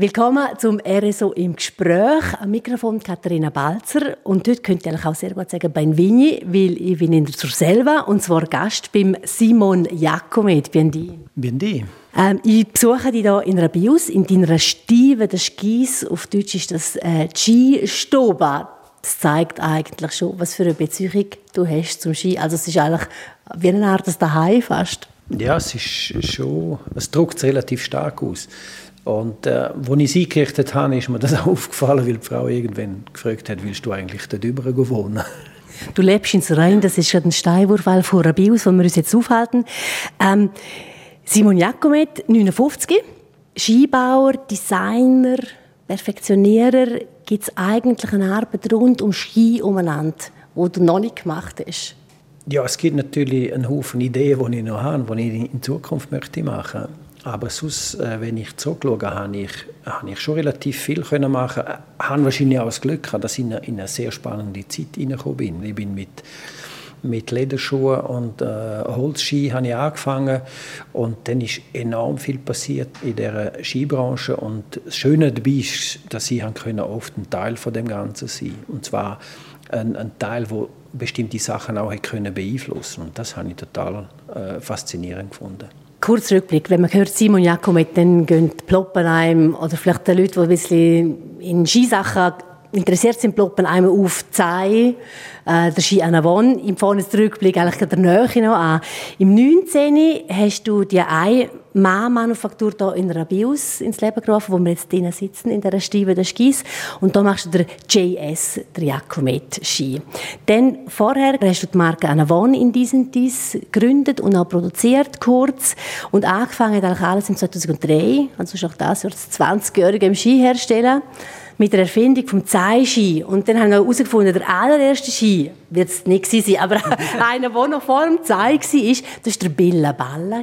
Willkommen zum RSO im Gespräch. Am Mikrofon Katharina Balzer. Und heute könnt ihr auch sehr gut sagen Benvini, weil ich bin in der Surselva und zwar Gast beim Simon Jacomet. Biendi. Biendi. Ähm, ich besuche dich hier in einer Bios, in deiner Stive des Skis. Auf Deutsch ist das äh, Ski-Stoba. Das zeigt eigentlich schon, was für eine Beziehung du hast zum Ski. Also es ist eigentlich wie eine Art das Daheim fast. Ja, es ist schon, es drückt relativ stark aus. Und äh, als ich sie eingerichtet habe, ist mir das auch aufgefallen, weil die Frau irgendwann gefragt hat, willst du eigentlich dort drüber wohnen? Du lebst in Rhein, das ist schon ein Steinwurf vor Rabius, wo wir uns jetzt aufhalten. Ähm, Simon Jacomet, 59, Skibauer, Designer, Perfektionierer. Gibt es eigentlich eine Arbeit rund um Ski umeinander, die du noch nicht gemacht hast? Ja, es gibt natürlich einen Haufen Ideen, die ich noch habe, die ich in Zukunft möchte machen möchte. Aber sonst, äh, wenn ich zurückschaue, habe ich, habe ich schon relativ viel können machen. Ich äh, habe wahrscheinlich auch das Glück gehabt, dass ich in eine, in eine sehr spannende Zeit hineingekommen bin. Ich bin mit mit Lederschuhen und äh, Holzski habe ich angefangen und dann ist enorm viel passiert in der Skibranche und das Schöne dabei ist, dass ich oft ein Teil von dem Ganzen sein und zwar ein, ein Teil, wo bestimmte Sachen auch können beeinflussen und das habe ich total äh, faszinierend gefunden. Kurz Rückblick, wenn man hört Simon Jakomet, dann gehen die Ploppenheim oder vielleicht die Leute, die ein bisschen in Skisachen interessiert sind, ploppen einmal auf Zai, äh, der Ski Anavon, im vorne Rückblick eigentlich der Nähe noch an. Im 19. hast du die eine Manufaktur hier in Rabius ins Leben gerufen, wo wir jetzt drinnen sitzen, in der Stiebe der Skis. Und da machst du der JS, der Jacomet Ski. Dann vorher hast du die Marke Anavon in diesem Dies gegründet und auch produziert, kurz. Und angefangen hat eigentlich alles im 2003, also schon das Jahr das 20-jährige im Ski herstellen mit der Erfindung vom Zeitski. Und dann haben wir herausgefunden, der allererste Ski wird es nicht sein, aber einer, der noch vor dem Zei war, das war der Billa Balla.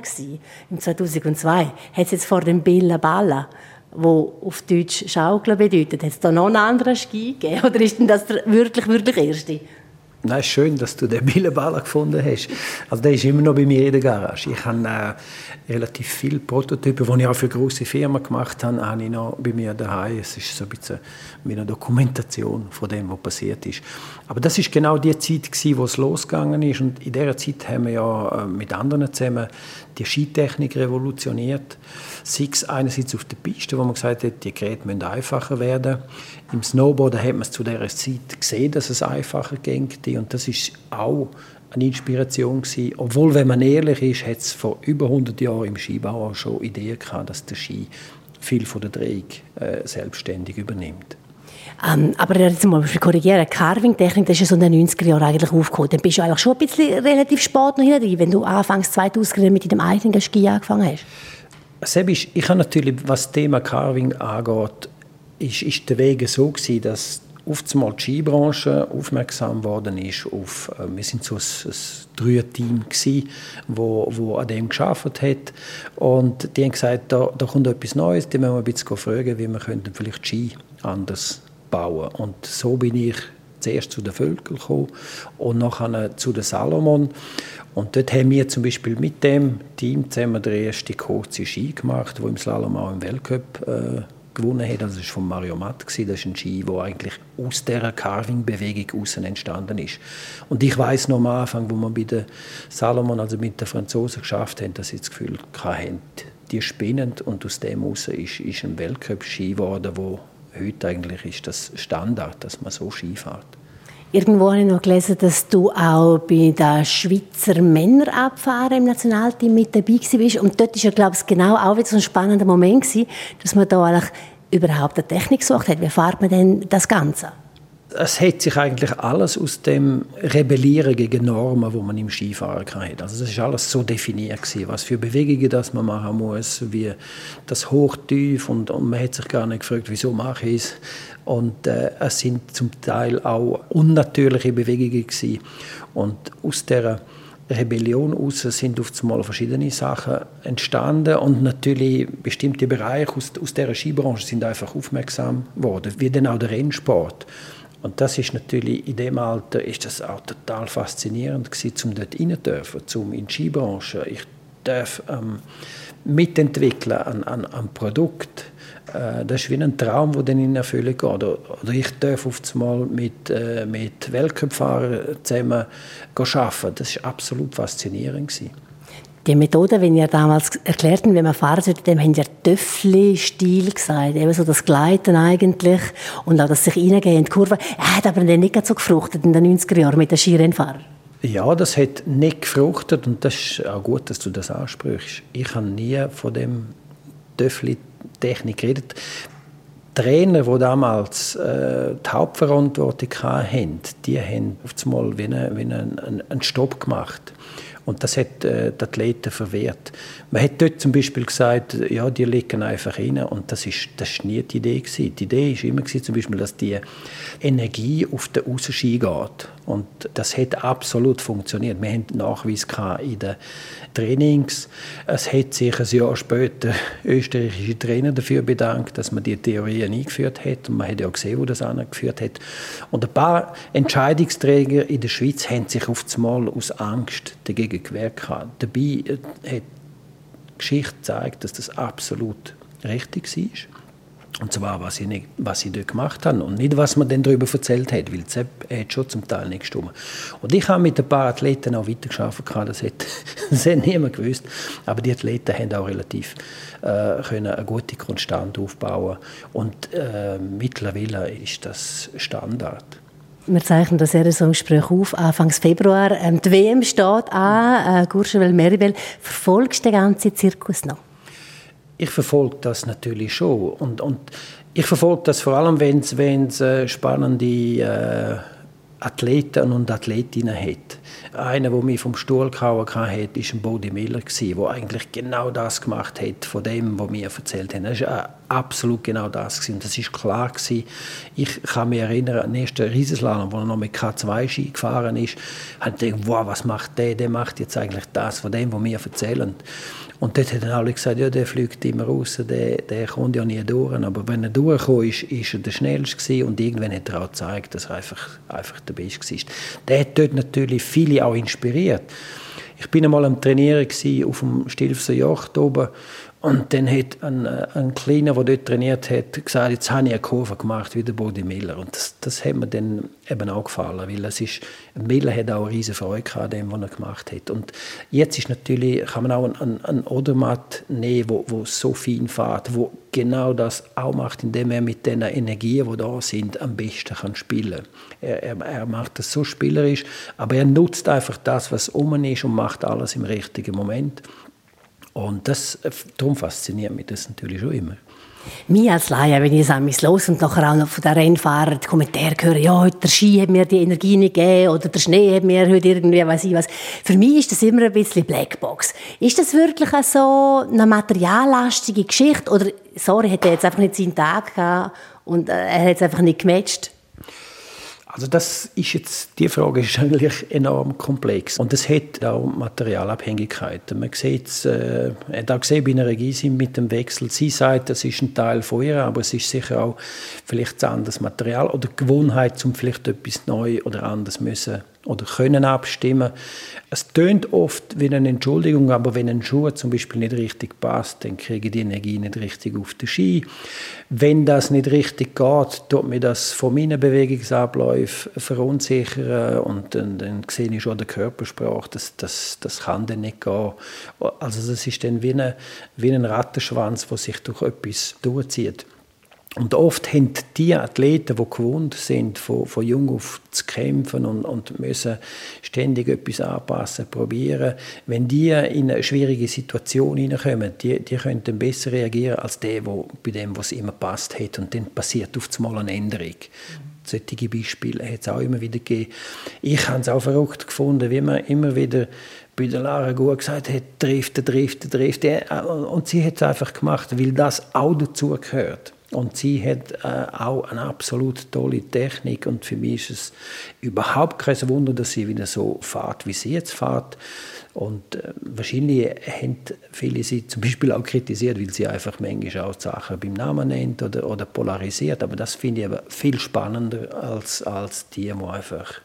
Im 2002 hat es jetzt vor dem Billa Balla wo auf Deutsch Schaukeln bedeutet. Hat es da noch einen anderen Ski gegeben? Oder ist denn das der wirklich, wirklich erste? Nein, schön, dass du den Billenballer gefunden hast. Also der ist immer noch bei mir in der Garage. Ich habe äh, relativ viele Prototypen, die ich auch für große Firmen gemacht habe, habe ich noch bei mir daheim. Es ist so ein bisschen wie eine Dokumentation von dem, was passiert ist. Aber das ist genau die Zeit, gewesen, wo es losgegangen ist. Und in dieser Zeit haben wir ja äh, mit anderen zusammen die Skitechnik revolutioniert. Sei es einerseits auf der Piste, wo man gesagt hat, die Geräte müssen einfacher werden. Im Snowboarden hat man es zu dieser Zeit gesehen, dass es einfacher ging. Und das ist auch eine Inspiration gewesen. Obwohl, wenn man ehrlich ist, hat es vor über 100 Jahren im Skibau auch schon Ideen gehabt, dass der Ski viel von der Drehung äh, selbstständig übernimmt. Ähm, aber jetzt mal korrigieren, Carving-Technik, das ist ja so in den 90er Jahren eigentlich aufgekommen. Dann bist du eigentlich schon ein bisschen relativ spät noch hinein, wenn du anfangs 2000 mit deinem eigenen Ski angefangen hast. Sebisch, ich habe natürlich, was das Thema Carving angeht, ist, ist der Weg so gewesen, dass oftmals die Skibranche aufmerksam worden ist auf, äh, wir sind so ein, ein Dreier-Team gsi, wo, wo an dem geschafft hat und die haben gesagt, da, da kommt etwas Neues, die müssen wir ein bisschen fragen, wie wir könnten vielleicht Ski anders bauen und so bin ich zuerst zu den Völkern gekommen und nachher zu den Salomon und dort haben wir zum Beispiel mit dem Team zusammen den ersten kurzen Ski gemacht, wo im Slalom auch im Weltcup äh, gewonnen hat. Also das war von Mario Matt. Das ist ein Ski, der eigentlich aus dieser Carving-Bewegung entstanden ist. Und ich weiß noch am Anfang, wo wir bei den Salomon, also mit den Franzosen geschafft haben, dass sie das Gefühl hatten, die spinnen und aus dem heraus ist, ist ein Weltcup-Ski geworden, wo heute eigentlich ist das Standard, dass man so Ski fährt. Irgendwo habe ich noch gelesen, dass du auch bei der Schweizer Männerabfahren im Nationalteam mit dabei bist. Und dort war ja, glaube ich, genau auch wieder so ein spannender Moment dass man da eigentlich überhaupt eine Technik gesucht hat. Wie fährt man denn das Ganze? Es hat sich eigentlich alles aus dem Rebellieren gegen Normen, wo man im Skifahren hat. Also das ist alles so definiert gewesen, was für Bewegungen das man machen muss, wie das Hochtief und, und man hat sich gar nicht gefragt, wieso mache ich es. Und äh, es sind zum Teil auch unnatürliche Bewegungen gewesen. Und aus der Rebellion aus sind auf einmal verschiedene Sachen entstanden und natürlich bestimmte Bereiche aus, aus der Skibranche sind einfach aufmerksam geworden, wie dann auch der Rennsport. Und das ist natürlich in dem Alter ist das auch total faszinierend gewesen, um dort rein dürfen, um in die Skibranche. Ich darf ähm, mitentwickeln an, an, an Produkt, Äh, das ist wie ein Traum, der dann in Erfüllung geht. Oder, ich darf einmal mit, äh, mit Weltcup-Fahrern zusammen arbeiten. Das war absolut faszinierend. Gewesen. Die Methode, wie ihr damals erklärt habt, wie man fahren sollte, dem haben ja Töffli-Stil gesagt. Eben so das Gleiten eigentlich und auch das sich reingehen in die Kurve. Er hat aber dann nicht so gefruchtet in den 90er Jahren mit den Skirennfahrern. Ja, das hat nicht gefruchtet und das ist auch gut, dass du das ansprichst. Ich habe nie von dem Töffli-Technik geredet. Trainer, die damals äh, die Hauptverantwortung hatten, die haben auf einmal wie, eine, wie einen, einen Stopp gemacht. Und das hat äh, die Athleten verwehrt. Man hat dort zum Beispiel gesagt, ja, die liegen einfach rein. Und das ist, das ist nie die Idee gewesen. Die Idee war immer gewesen, zum Beispiel, dass die Energie auf den Aussenski geht. Und das hat absolut funktioniert. Wir haben Nachweis in den Trainings. Es hat sich ein Jahr später österreichische Trainer dafür bedankt, dass man die Theorien eingeführt hat. Und man hat ja gesehen, wo das angeführt hat. Und ein paar Entscheidungsträger in der Schweiz haben sich auf einmal aus Angst dagegen gewehrt. Dabei hat die Geschichte gezeigt, dass das absolut richtig war. Und zwar, was ich, nicht, was ich dort gemacht habe und nicht, was man dann darüber erzählt hat, weil das hat schon zum Teil nicht gestimmt. Und ich habe mit ein paar Athleten auch weitergearbeitet, das hat, das hat niemand gewusst, aber die Athleten haben auch relativ äh, können eine gute Konstante aufbauen und äh, mittlerweile ist das Standard. Wir zeichnen das sehr so im Gespräch auf, Anfang Februar. Ähm, die WM steht an, äh, Courchevel-Meribel. Verfolgst du den ganzen Zirkus noch? Ich verfolge das natürlich schon. Und, und ich verfolge das vor allem, wenn es äh, spannende äh, Athleten und Athletinnen hat. Einer, der mich vom Stuhl gehauen hat, war ein Bodi Miller, der eigentlich genau das gemacht hat, von dem, was mir erzählt haben. Das war absolut genau das. Und das war klar. Ich kann mich erinnern an den ersten Riesenslalom, wo er noch mit K2-Ski gefahren ist. Ich gedacht, wow, was macht der? Der macht jetzt eigentlich das von dem, was wir erzählen. Und dort haben alle gesagt, ja, der fliegt immer raus, der, der kommt ja nie durch. Aber wenn er durchkam, ist, ist er der Schnellste und irgendwann hat er auch gezeigt, dass er einfach, einfach der Beste war. Der hat dort natürlich viele auch inspiriert. Ich bin einmal am Trainieren auf dem Stilfser Yacht oben und dann hat ein, äh, ein Kleiner, der dort trainiert hat, gesagt, jetzt habe ich eine Kurve gemacht wie der Bodi Miller. Und das, das hat mir dann eben auch gefallen, weil es ist, Miller hat auch eine riesige Freude an dem, was er gemacht hat. Und jetzt ist natürlich, kann man auch einen, einen Odermatt nehmen, wo, wo so fein fährt, wo genau das auch macht, indem er mit den Energien, die da sind, am besten kann spielen er, er, er macht das so spielerisch, aber er nutzt einfach das, was um ist und macht alles im richtigen Moment. Und das, äh, darum fasziniert mich das natürlich schon immer. Mir als Laie, wenn ich es los und nachher auch noch von den Rennfahrern die Kommentare höre, ja, heute der Ski hat mir die Energie nicht gegeben oder der Schnee hat mir heute irgendwie, weiß ich was. Für mich ist das immer ein bisschen Blackbox. Ist das wirklich so eine materiallastige Geschichte oder, sorry, hat er jetzt einfach nicht seinen Tag gehabt und äh, er hat es einfach nicht gematcht? Also das ist jetzt, die Frage ist eigentlich enorm komplex und es hat auch Materialabhängigkeiten. Man sieht es, äh, hat auch gesehen bei einer Regie mit dem Wechsel. Sie sagt, das ist ein Teil von ihr, aber es ist sicher auch vielleicht ein anderes Material oder Gewohnheit, um vielleicht etwas neu oder anders müssen oder können abstimmen. Es tönt oft wie eine Entschuldigung, aber wenn ein Schuh zum Beispiel nicht richtig passt, dann kriege ich die Energie nicht richtig auf den Ski. Wenn das nicht richtig geht, tut mir das von meinen Bewegungsabläufen verunsichern und dann, dann sehe ich schon der Körpersprache, das, das, das kann dann nicht gehen. Also das ist dann wie, eine, wie ein Rattenschwanz, der sich durch etwas durchzieht. Und oft haben die Athleten, die gewohnt sind, von, von jung auf zu kämpfen und, und müssen ständig etwas anpassen, probieren, wenn die in eine schwierige Situation hineinkommen, die, die können dann besser reagieren als der, wo, bei dem, was immer passt hat. Und dann passiert auf einmal eine Änderung. Solche Beispiele hat es auch immer wieder gegeben. Ich habe es auch verrückt gefunden, wie man immer wieder bei der Lara gut gesagt hat, trifft, trifft, trifft. Und sie hat es einfach gemacht, weil das auch dazu gehört. Und sie hat äh, auch eine absolut tolle Technik und für mich ist es überhaupt kein Wunder, dass sie wieder so fährt, wie sie jetzt fährt. Und äh, wahrscheinlich haben viele sie zum Beispiel auch kritisiert, weil sie einfach manchmal auch Sachen beim Namen nennt oder, oder polarisiert. Aber das finde ich aber viel spannender als, als die, die einfach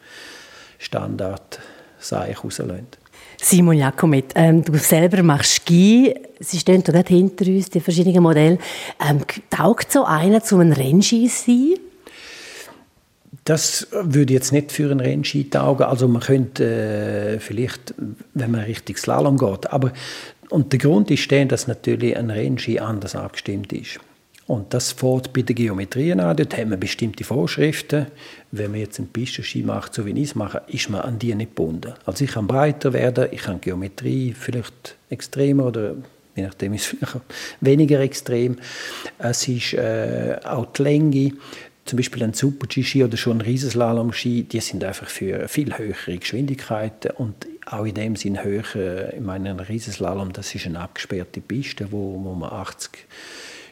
Standard Seich rauslösen. Simon Jakomet, ähm, du selber machst Ski. Sie stehen dort hinter uns, die verschiedenen Modelle. Ähm, taugt so einer zu einem Rennski sein? Das würde jetzt nicht für einen Rennski taugen. Also man könnte äh, vielleicht, wenn man richtig Slalom geht, aber und der Grund ist der, dass natürlich ein Rennski anders abgestimmt ist. Und das fährt bei der Geometrie an. Dort haben wir bestimmte Vorschriften. Wenn man jetzt einen Pistenski macht, so wie ich es mache, ist man an die nicht gebunden. Also ich kann breiter werden, ich kann Geometrie vielleicht extremer oder je nachdem ist es weniger extrem. Es ist äh, auch die Länge zum Beispiel ein Super-G-Ski oder schon ein Riesenslalom-Ski, die sind einfach für viel höhere Geschwindigkeiten und auch in dem Sinn höher. Ich meine, ein Riesenslalom, das ist eine abgesperrte Piste, wo, wo man 80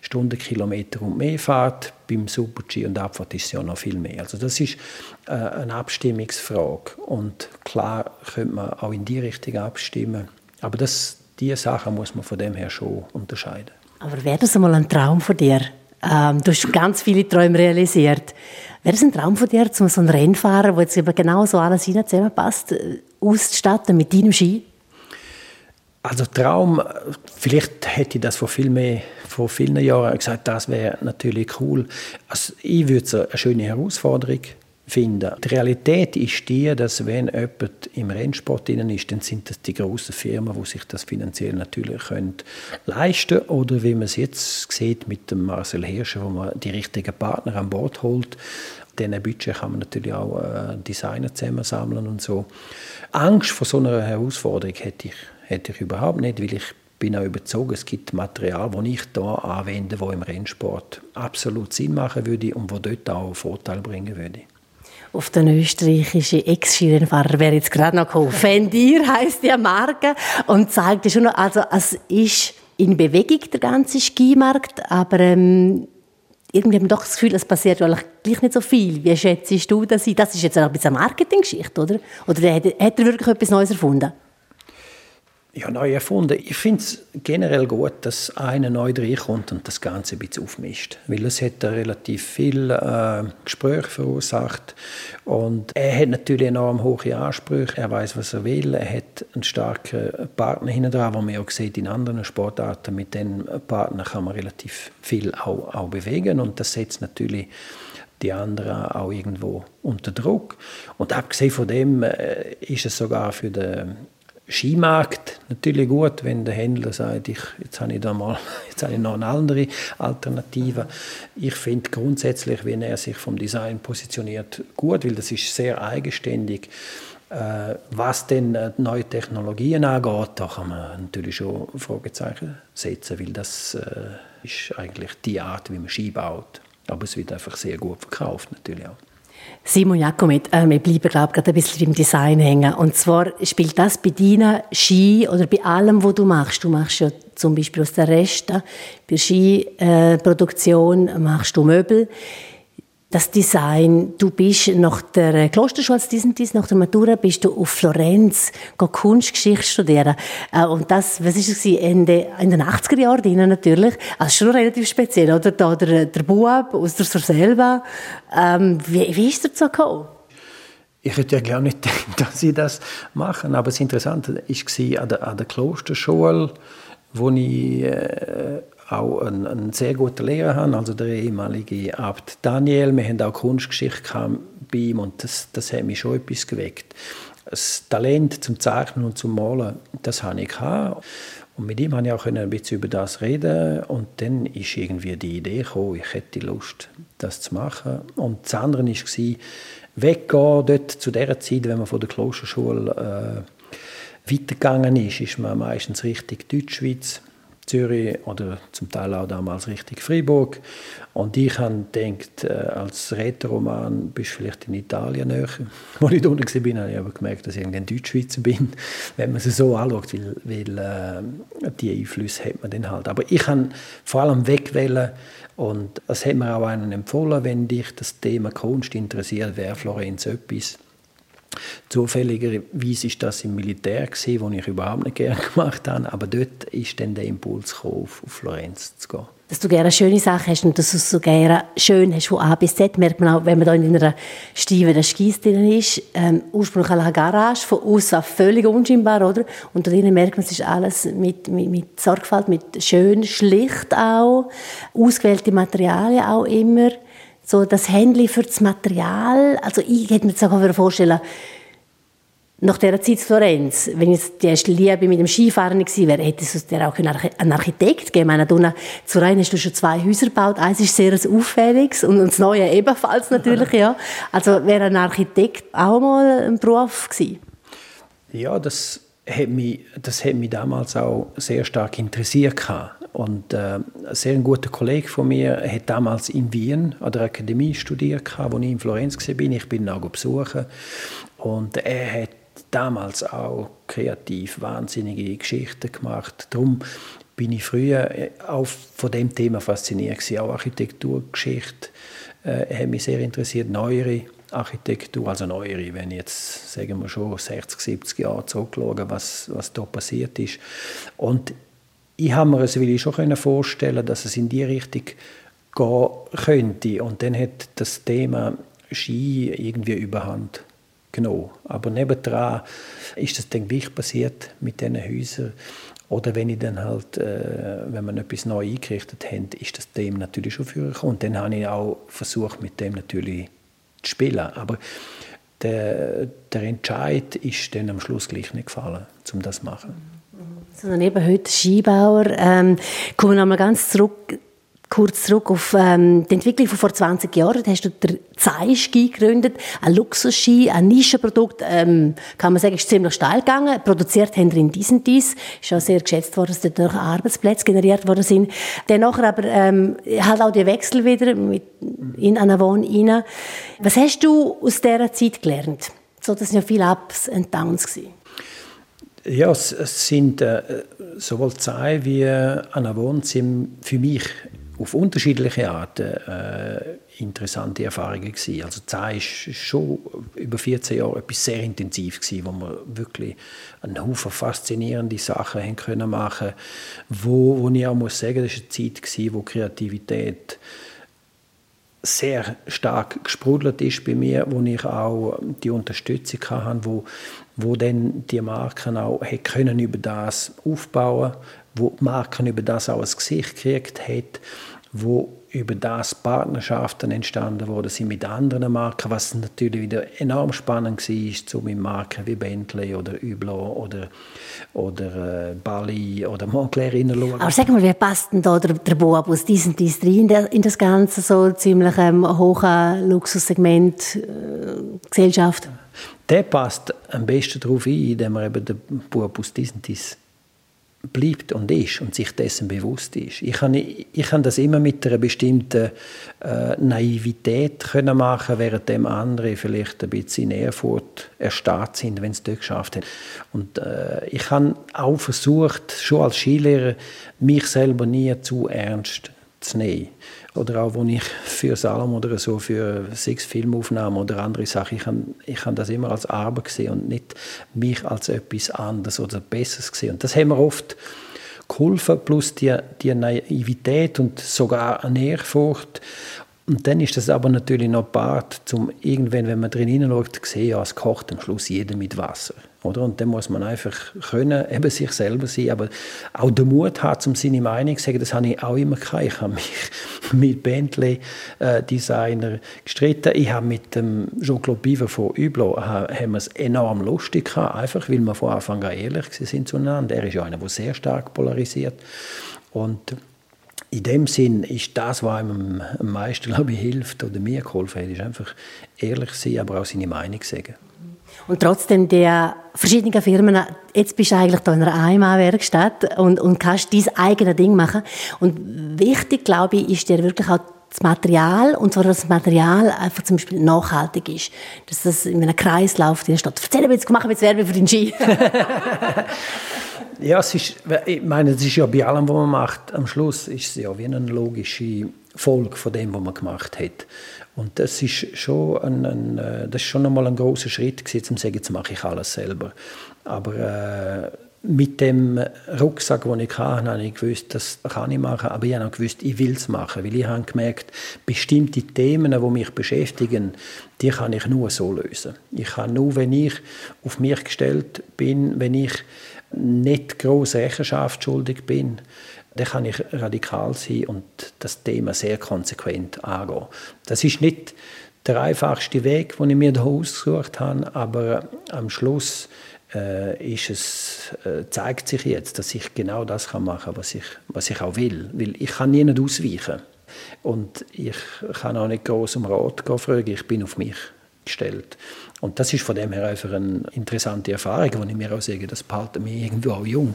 Stundenkilometer und mehr fährt. Beim Super-G und Abfahrt ist es ja noch viel mehr. Also das ist äh, eine Abstimmungsfrage und klar könnte man auch in die Richtung abstimmen, aber das, diese Sachen muss man von dem her schon unterscheiden. Aber wäre das einmal ein Traum von dir? Ähm, du hast ganz viele Träume realisiert. Wäre es ein Traum von dir, zum so einen Rennfahrer, wo jetzt eben genau so alles zusammenpasst, äh, auszustatten mit deinem Ski? Also Traum, vielleicht hätte ich das vor, viel mehr, vor vielen Jahren gesagt, das wäre natürlich cool. Also ich würde es eine schöne Herausforderung finden. Die Realität ist die, dass wenn jemand im Rennsport drin ist, dann sind das die großen Firmen, die sich das finanziell natürlich können leisten können. Oder wie man es jetzt sieht mit dem Marcel Hirscher, wo man die richtigen Partner an Bord holt. Diesen Budget kann man natürlich auch äh, Designer zusammensammeln und so. Angst vor so einer Herausforderung hätte ich, hätte ich überhaupt nicht, weil ich bin auch überzeugt, es gibt Material, das ich hier anwende, das im Rennsport absolut Sinn machen würde und wo dort auch Vorteil bringen würde auf den österreichischen Ex-Skirennfahrer wäre jetzt gerade noch gekommen. Fendir heisst die Marke und zeigt schon also es ist in Bewegung der ganze Skimarkt, aber ähm, irgendwie haben wir doch das Gefühl, es passiert eigentlich gleich nicht so viel. Wie schätzt du das? Das ist jetzt auch ein bisschen eine Marketinggeschichte, oder? Oder hat, hat er wirklich etwas Neues erfunden? Ja, neu erfunden. Ich finde es generell gut, dass einer neu reinkommt und das Ganze ein bisschen aufmischt. Weil es hat relativ viel äh, Gespräch verursacht. Und er hat natürlich enorm hohe Ansprüche. Er weiß, was er will. Er hat einen starken Partner hinten dran, wo man auch sieht in anderen Sportarten. Mit dem Partner kann man relativ viel auch, auch bewegen. Und das setzt natürlich die anderen auch irgendwo unter Druck. Und abgesehen von dem äh, ist es sogar für den Skimarkt natürlich gut, wenn der Händler sagt, ich, jetzt habe ich da mal, jetzt habe ich noch eine andere Alternative. Ich finde grundsätzlich, wenn er sich vom Design positioniert, gut, weil das ist sehr eigenständig. Äh, was denn äh, neue Technologien angeht, da kann man natürlich schon Fragezeichen setzen, weil das äh, ist eigentlich die Art, wie man Ski baut. Aber es wird einfach sehr gut verkauft natürlich auch. Simon Jakomet, äh, wir bleiben, glaube gerade ein bisschen beim Design hängen. Und zwar spielt das bei deinen Ski oder bei allem, was du machst. Du machst ja zum Beispiel aus den Resten, bei Skiproduktion machst du Möbel das Design. Du bist nach der Klosterschule als diesen dies, nach der Matura bist du auf Florenz Kunstgeschichte studieren. Äh, und das, was ist es Ende in den 80er Jahren natürlich. Also schon relativ speziell, oder? Da der, der Bub aus der Surselva. Ähm, wie, wie ist dazu gekommen? Ich hätte ja glaube nicht gedacht, dass sie das machen, aber das Interessante war an der, an der Klosterschule, wo ich äh, auch einen, einen, sehr guten Lehrer haben, also der ehemalige Abt Daniel. Wir haben auch Kunstgeschichte bei ihm und das, das hat mich schon etwas geweckt. Das Talent zum Zeichnen und zum Malen, das habe ich. Und mit ihm konnte ich auch ein bisschen über das reden und dann ist irgendwie die Idee gekommen, ich hätte Lust, das zu machen. Und das andere war, weggehen dort zu der Zeit, wenn man von der Klosterschule äh, weitergegangen ist, ist man meistens Richtung Deutschschweiz Zürich oder zum Teil auch damals richtig Freiburg. Und ich habe gedacht, äh, als Rätoroman bist du vielleicht in Italien näher. Als ich da unten war, habe ich aber gemerkt, dass ich ein Deutschschweizer bin, wenn man es so anschaut, weil, weil äh, die Einflüsse hat man dann halt. Aber ich habe vor allem wegwählen und es hat mir auch einen empfohlen, wenn dich das Thema Kunst interessiert, wäre Florenz etwas. Zufälligerweise war das im Militär, gewesen, wo ich überhaupt nicht gerne gemacht habe, aber dort ist dann der Impuls gekommen, auf, Florenz zu gehen dass du gerne schöne Sachen hast und dass du es so gerne schön hast von A bis Z, merkt man auch, wenn man da in einer stiefenden Skis drin ist. Ähm, ursprünglich eine Garage, von außen völlig unscheinbar, oder? Und da drinnen merkt man, es ist alles mit, mit, mit Sorgfalt, mit schön, schlicht auch, ausgewählte Materialien auch immer. So das Händchen für das Material, also ich hätte mir jetzt auch vorstellen nach dieser Zeit in Florenz, wenn ich die erste Liebe mit dem Skifahren gewesen wäre, hätte es dir auch einen Architekt gegeben. Meine, zu Rhein hast du schon zwei Häuser gebaut. Eins ist sehr auffälliges und das neue ebenfalls natürlich, ja. Also wäre ein Architekt auch mal ein Beruf gewesen? Ja, das hat mich, das hat mich damals auch sehr stark interessiert. Und äh, ein sehr guter Kollege von mir hat damals in Wien an der Akademie studiert, wo ich in Florenz war. Ich bin ihn auch besuchen. Und er hat damals auch kreativ wahnsinnige Geschichten gemacht. Darum bin ich früher äh, auch von dem Thema fasziniert gewesen. Auch Architekturgeschichte äh, hat mich sehr interessiert, neuere Architektur, also neuere, wenn ich jetzt, sagen wir schon, 60, 70 Jahre zurückschaue, was, was da passiert ist. Und ich habe mir es will ich schon vorstellen, dass es in die Richtung gehen könnte. Und dann hat das Thema Ski irgendwie überhand genommen. Aber nebendran ist das dann gleich passiert mit diesen Häusern. Oder wenn ich dann halt, äh, wenn man etwas neu eingerichtet haben, ist das dem natürlich schon vorgekommen. Und dann habe ich auch versucht, mit dem natürlich zu spielen. Aber der, der Entscheid ist dann am Schluss gleich nicht gefallen, um das zu machen. Sondern eben heute Skibauer. Ähm, kommen wir nochmal ganz zurück kurz zurück auf ähm, die Entwicklung von vor 20 Jahren. Da hast du den Zei-Ski gegründet, ein Luxusski, ein Nischenprodukt, ähm, kann man sagen, ist ziemlich steil gegangen. Produziert haben in diesen dies, ist auch sehr geschätzt worden, dass dadurch Arbeitsplätze generiert worden sind. Dann nachher aber ähm, halt auch der Wechsel wieder mit in Anavon rein. Was hast du aus dieser Zeit gelernt? So, das sind ja viele Ups und Downs gewesen. Ja, es, sind äh, sowohl Zei wie Anavon sind für mich auf unterschiedliche Arten äh, interessante Erfahrungen gewesen. Also Zai ist schon über 14 Jahre etwas sehr intensiv gewesen, wo wir wirklich einen Haufen faszinierende Sachen haben können machen, wo, wo ich auch muss sagen, das war eine Zeit gewesen, wo Kreativität sehr stark gesprudelt ist bei mir, wo ich auch die Unterstützung hatte, wo, wo dann die Marken auch können über das aufbauen, wo die Marken über das auch ein Gesicht gekriegt hat wo über das Partnerschaften entstanden wurden sind mit anderen Marken, was natürlich wieder enorm spannend war, so mit Marken wie Bentley oder Hublot oder, oder äh, Bali oder Montclair hineinschauen. Aber sag mal, wie passt denn da der, der Boab aus diesem Dies in, in das ganze so ziemlich ähm, hohe Luxussegment äh, Gesellschaft? Der passt am besten darauf ein, indem er eben den Boab aus Dies bleibt und ist und sich dessen bewusst ist. Ich kann, ich kann das immer mit einer bestimmten äh, Naivität können machen, während dem andere vielleicht ein bisschen in Ehrfurcht erstarrt sind, wenn es dort geschafft haben. Und äh, ich habe auch versucht, schon als Skilehrer, mich selber nie zu ernst zu nehmen. Oder auch, als ich für Salom oder so, für sechs Filmaufnahmen oder andere Sachen, ich habe ich hab das immer als Arbeit gesehen und nicht mich als etwas anderes oder Besseres gesehen. Und das haben wir oft geholfen, plus die, die Naivität und sogar eine Ehrfurcht. Und dann ist das aber natürlich noch Part, zum irgendwann, wenn man drin hineinschaut, sehen, ja, es kocht am Schluss jeder mit Wasser. Oder? Und dann muss man einfach können, eben sich selber sein, aber auch den Mut haben, um seine Meinung zu sagen, das habe ich auch immer gehabt. Ich habe mich mit Bentley-Designer äh, gestritten. Ich habe mit dem Jean-Claude Biver von haben wir es enorm lustig gehabt, einfach weil wir von Anfang an ehrlich sind zueinander. Er ist ja einer, der sehr stark polarisiert. Und in dem Sinn ist das, was einem am meisten glaube ich, hilft oder mir geholfen hat, ist einfach ehrlich sein, aber auch seine Meinung sagen. Und trotzdem der verschiedenen Firmen, jetzt bist du eigentlich da in einer Einmalwerkstatt und, und kannst dein eigenes Ding machen. Und wichtig, glaube ich, ist dir wirklich auch das Material, und zwar, dass das Material einfach zum Beispiel nachhaltig ist. Dass das in einem Kreislauf drin steht. Erzähl mir jetzt, machen wir jetzt Werbung für den Ski. ja, es ist, ich meine, es ist ja bei allem, was man macht, am Schluss ist es ja wie eine logische Folge von dem, was man gemacht hat. Und das ist schon ein, ein äh, das ist schon einmal ein großer Schritt gewesen, um zu sagen, jetzt mache ich alles selber. Aber äh, mit dem Rucksack, den ich hatte, habe ich gewusst, das kann ich machen, aber ich habe auch gewusst, ich will es machen, weil ich habe gemerkt, bestimmte Themen, die mich beschäftigen, die kann ich nur so lösen. Ich kann nur, wenn ich auf mich gestellt bin, wenn ich nicht große Rechenschaft schuldig bin, dann kann ich radikal sein und das Thema sehr konsequent angehen. Das ist nicht der einfachste Weg, den ich mir da ausgesucht habe, aber am Schluss äh, es, äh, zeigt sich jetzt, dass ich genau das machen kann, was ich, was ich auch will. Weil ich kann nie nicht ausweichen. Und ich kann auch nicht groß um Rat fragen, ich bin auf mich gestellt. Und das ist von dem her einfach eine interessante Erfahrung, wo ich mir auch sage, das behalten mich irgendwo auch jung.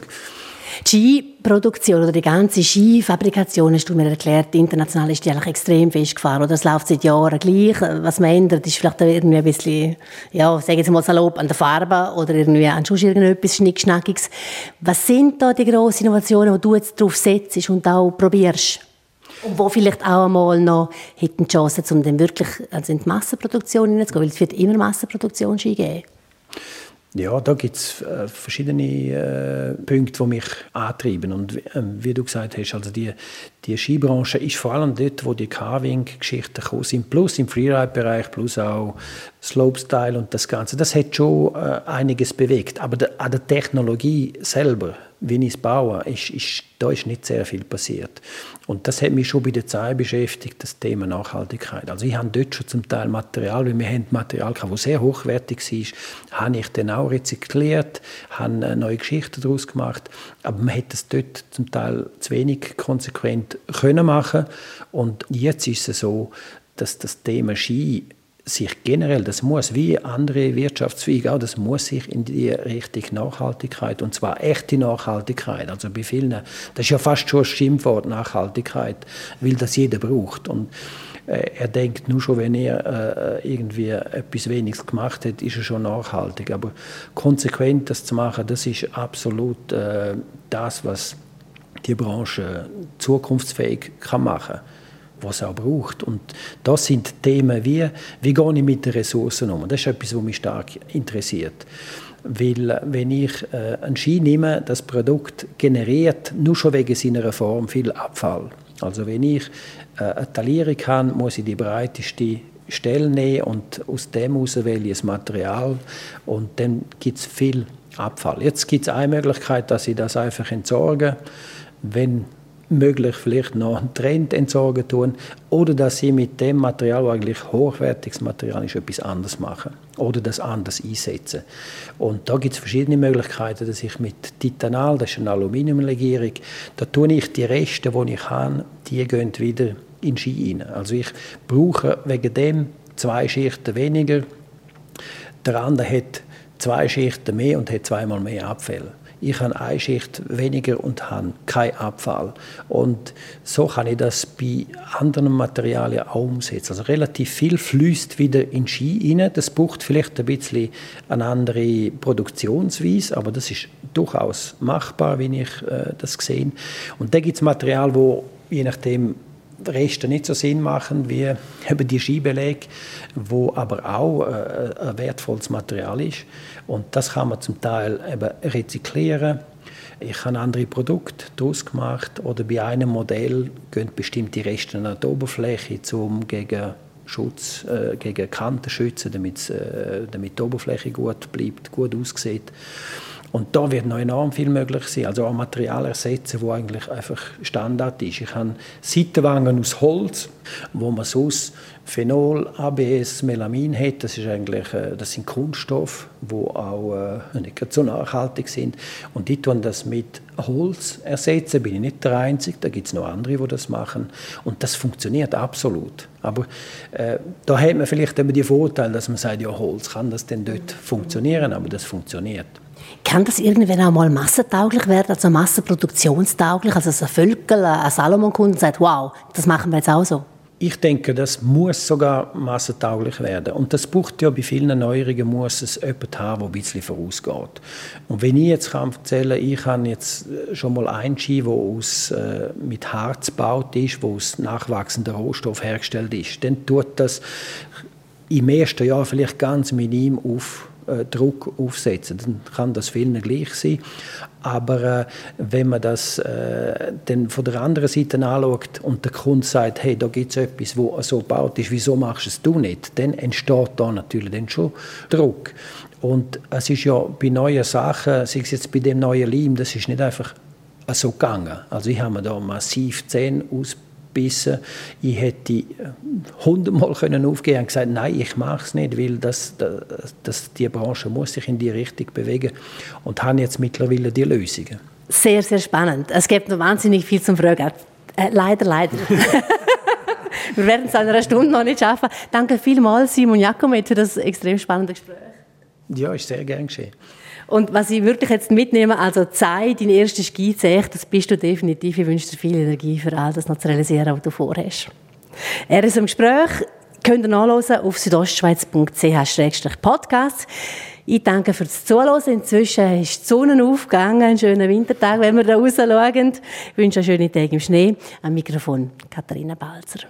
Skiproduktion oder die ganze Skifabrikation, hast du mir erklärt, international ist die eigentlich extrem festgefahren. Oder es läuft seit Jahren gleich. Was man ändert, ist vielleicht irgendwie ein bisschen, ja, sage jetzt mal salopp, an der Farbe oder irgendwie an schon irgendetwas Schnickschnackiges. Was sind da die grossen Innovationen, die du jetzt drauf setzt und auch probierst? Und wo vielleicht auch einmal noch hätten die Chance, um dann wirklich also in die Massenproduktion hineinzugehen, weil es wird immer Massenproduktion geben. Ja, da gibt es äh, verschiedene äh, Punkte, die mich antreiben. Und äh, wie du gesagt hast, also die, die Skibranche ist vor allem dort, wo die Carving-Geschichten gekommen sind, plus im Freeride-Bereich, plus auch Slopestyle und das Ganze. Das hat schon äh, einiges bewegt. Aber de, an der Technologie selber wie ich es baue, ist, ist, da ist nicht sehr viel passiert. Und das hat mich schon bei der Zeit beschäftigt, das Thema Nachhaltigkeit. Also ich habe dort schon zum Teil Material, weil wir haben Material gehabt, das sehr hochwertig war, habe ich dann auch rezykliert, habe neue Geschichten daraus gemacht, aber man hätte es dort zum Teil zu wenig konsequent können machen und jetzt ist es so, dass das Thema Ski sich generell, das muss wie andere Wirtschaftszweige auch, das muss sich in die Richtung Nachhaltigkeit und zwar echte Nachhaltigkeit. Also bei vielen, das ist ja fast schon ein Schimpfwort Nachhaltigkeit, weil das jeder braucht und äh, er denkt nur schon, wenn er äh, irgendwie etwas Weniges gemacht hat, ist er schon nachhaltig. Aber konsequent das zu machen, das ist absolut äh, das, was die Branche zukunftsfähig kann machen kann was auch braucht. Und das sind Themen wie, wie gehe ich mit den Ressourcen um? Das ist etwas, was mich stark interessiert. Weil wenn ich äh, einen Ski nehme, das Produkt generiert nur schon wegen seiner Form viel Abfall. Also wenn ich äh, eine Talierung habe, muss ich die breiteste Stelle nehmen und aus dem heraus wähle ich das Material und dann gibt es viel Abfall. Jetzt gibt es eine Möglichkeit, dass ich das einfach entsorge. Wenn möglich vielleicht noch einen Trend entsorgen tun oder dass sie mit dem Material, das eigentlich hochwertiges Material ist, etwas anderes machen oder das anders einsetzen. Und da gibt es verschiedene Möglichkeiten, dass ich mit Titanal, das ist eine Aluminiumlegierung, da tue ich die Reste, die ich habe, die gehen wieder in Ski rein. Also ich brauche wegen dem zwei Schichten weniger. Der andere hat zwei Schichten mehr und hat zweimal mehr Abfälle ich habe eine Schicht weniger und habe keinen Abfall. Und so kann ich das bei anderen Materialien auch umsetzen. Also relativ viel fließt wieder in Ski rein. Das braucht vielleicht ein bisschen eine andere Produktionsweise, aber das ist durchaus machbar, wie ich äh, das sehe. Und da gibt es Material, wo je nachdem Reste nicht so Sinn machen wie eben die Skibeleg, wo aber auch äh, ein wertvolles Material ist. Und das kann man zum Teil eben rezyklieren. Ich habe andere Produkte daraus gemacht oder bei einem Modell gehen bestimmte Reste an die Oberfläche, um gegen Schutz, äh, gegen Kanten schützen, damit, äh, damit die Oberfläche gut bleibt, gut aussieht. Und da wird noch enorm viel möglich sein. Also auch Material ersetzen, wo eigentlich einfach Standard ist. Ich habe Seitenwangen aus Holz, wo man sonst Phenol, ABS, Melamin hat. Das, ist eigentlich, äh, das sind Kunststoffe, die auch äh, nicht so nachhaltig sind. Und die tun das mit Holz ersetzen. Bin ich nicht der Einzige. Da gibt es noch andere, die das machen. Und das funktioniert absolut. Aber äh, da hat man vielleicht eben die Vorteile, dass man sagt, ja, Holz kann das denn dort funktionieren, aber das funktioniert. Kann das irgendwann auch mal massentauglich werden, also massenproduktionstauglich, also ein Völkel, ein Salomon-Kunde sagt, wow, das machen wir jetzt auch so? Ich denke, das muss sogar massentauglich werden. Und das braucht ja bei vielen Neuerungen, muss es jemanden haben, der ein bisschen vorausgeht. Und wenn ich jetzt kann erzählen kann, ich habe jetzt schon mal einen Ski, der aus, äh, mit Harz gebaut ist, der aus nachwachsenden Rohstoff hergestellt ist, dann tut das im ersten Jahr vielleicht ganz minim auf äh, Druck aufsetzen. Dann kann das vielen gleich sein. Aber äh, wenn man das äh, dann von der anderen Seite anschaut und der Kunde sagt, hey, da gibt es etwas, wo so gebaut ist, wieso machst es du nicht? Dann entsteht da natürlich dann schon Druck. Und es ist ja bei neuen Sachen, sei es jetzt bei dem neuen Leim, das ist nicht einfach so gegangen. Also ich habe mir da massiv Zähne ausgebildet gebissen. Ich hätte äh, hundertmal können aufgehen und gesagt, nein, ich mache es nicht, weil das, das, die Branche muss sich in die Richtung bewegen und habe jetzt mittlerweile die Lösungen. Sehr, sehr spannend. Es gibt noch wahnsinnig viel zum Fragen. Äh, leider, leider. Wir werden es in einer Stunde noch nicht schaffen. Danke vielmals, Simon Jakomet, für das extrem spannende Gespräch. Ja, ist sehr gern geschehen. Und was ich wirklich jetzt mitnehme, also Zeit, dein erster Skizech, das bist du definitiv. Ich wünsche dir viel Energie für all das noch zu realisieren, was du vorhast. Er ist im Gespräch, könnt ihr nachlesen auf südostschweiz.ch-podcast. Ich danke fürs Zuhören. Inzwischen ist die Sonne aufgegangen. Einen schönen Wintertag, wenn wir da rausschauen. Ich wünsche einen schönen Tag im Schnee. Am Mikrofon Katharina Balzer.